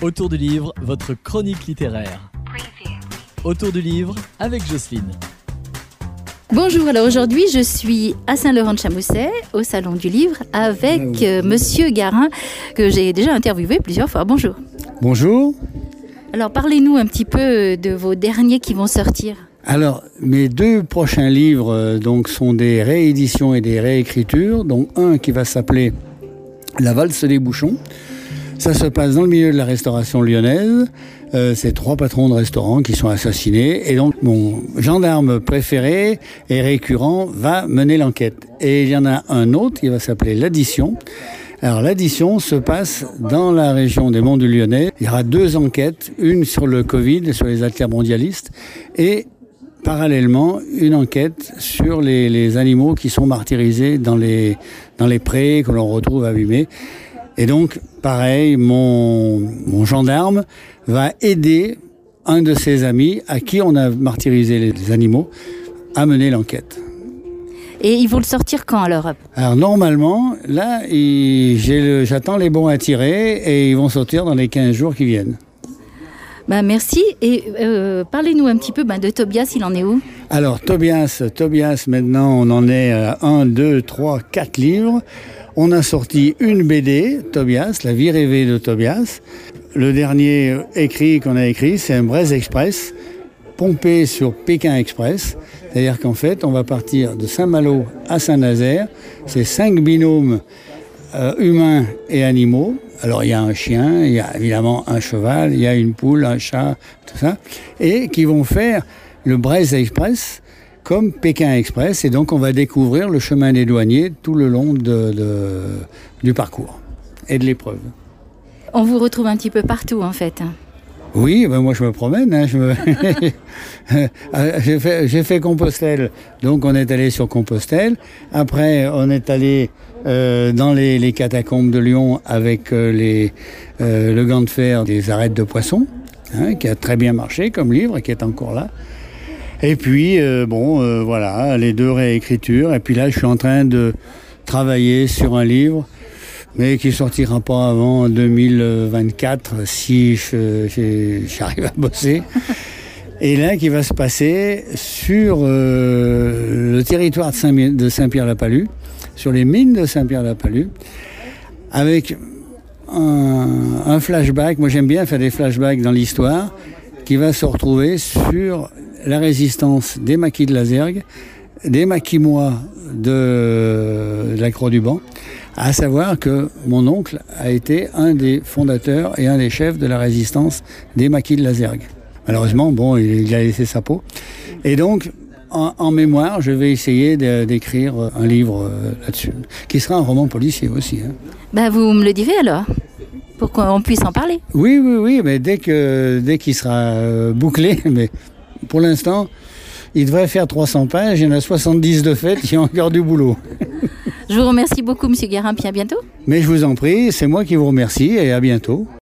Autour du livre, votre chronique littéraire. Autour du livre avec Jocelyne. Bonjour, alors aujourd'hui je suis à Saint-Laurent-de-Chamousset, au Salon du Livre, avec euh, Monsieur Garin, que j'ai déjà interviewé plusieurs fois. Bonjour. Bonjour. Alors parlez-nous un petit peu de vos derniers qui vont sortir. Alors, mes deux prochains livres euh, donc, sont des rééditions et des réécritures, dont un qui va s'appeler La valse des bouchons. Ça se passe dans le milieu de la restauration lyonnaise. Euh, c'est trois patrons de restaurants qui sont assassinés. Et donc, mon gendarme préféré et récurrent va mener l'enquête. Et il y en a un autre qui va s'appeler L'Addition. Alors, l'addition se passe dans la région des Monts du Lyonnais. Il y aura deux enquêtes, une sur le Covid, sur les mondialistes, et parallèlement une enquête sur les, les, animaux qui sont martyrisés dans les, dans les prés que l'on retrouve abîmés. Et donc, pareil, mon, mon gendarme va aider un de ses amis à qui on a martyrisé les animaux à mener l'enquête. Et ils vont le sortir quand alors Alors normalement, là, j'attends les bons à tirer et ils vont sortir dans les 15 jours qui viennent. Ben, merci. Et euh, parlez-nous un petit peu ben, de Tobias, il en est où? Alors Tobias, Tobias, maintenant on en est à 1, 2, 3, 4 livres. On a sorti une BD, Tobias, La vie rêvée de Tobias. Le dernier écrit qu'on a écrit, c'est un Brest Express, pompé sur Pékin Express. C'est-à-dire qu'en fait, on va partir de Saint-Malo à Saint-Nazaire. C'est cinq binômes euh, humains et animaux. Alors il y a un chien, il y a évidemment un cheval, il y a une poule, un chat, tout ça, et qui vont faire le Brest Express comme Pékin Express. Et donc on va découvrir le chemin des douaniers tout le long de, du parcours et de l'épreuve. On vous retrouve un petit peu partout en fait. Oui, ben moi je me promène. Hein, je me... j'ai, fait, j'ai fait Compostelle, donc on est allé sur Compostelle. Après, on est allé euh, dans les, catacombes de Lyon avec euh, les, euh, le gant de fer des arêtes de poisson, hein, qui a très bien marché comme livre qui est encore là. Et puis, euh, bon, euh, voilà, les deux réécritures. Et puis là, je suis en train de travailler sur un livre mais qui sortira pas avant 2024 si j'arrive à bosser. Et là, qui va se passer sur euh, le territoire de Saint-Pierre-la-Palue, sur les mines de Saint-Pierre-la-Palue, avec un, un, flashback. Moi, j'aime bien faire des flashbacks dans l'histoire, qui va se retrouver sur la résistance des maquis de la Zergue, des maquis-mois de, de la Croix du Banc, à savoir que mon oncle a été un des fondateurs et un des chefs de la résistance des maquis de la Zergue. Malheureusement, bon, il a laissé sa peau. Et donc, en, en mémoire, je vais essayer d'écrire un livre euh, là-dessus, qui sera un roman policier aussi. Hein. Ben, vous me le direz alors pour qu'on puisse en parler. Oui, oui, oui, mais dès que dès qu'il sera euh, bouclé, mais pour l'instant, il devrait faire 300 pages, il y en a 70 de fait, il y a encore du boulot. Je vous remercie beaucoup, Monsieur Guérin, puis à bientôt. Mais je vous en prie, c'est moi qui vous remercie et à bientôt.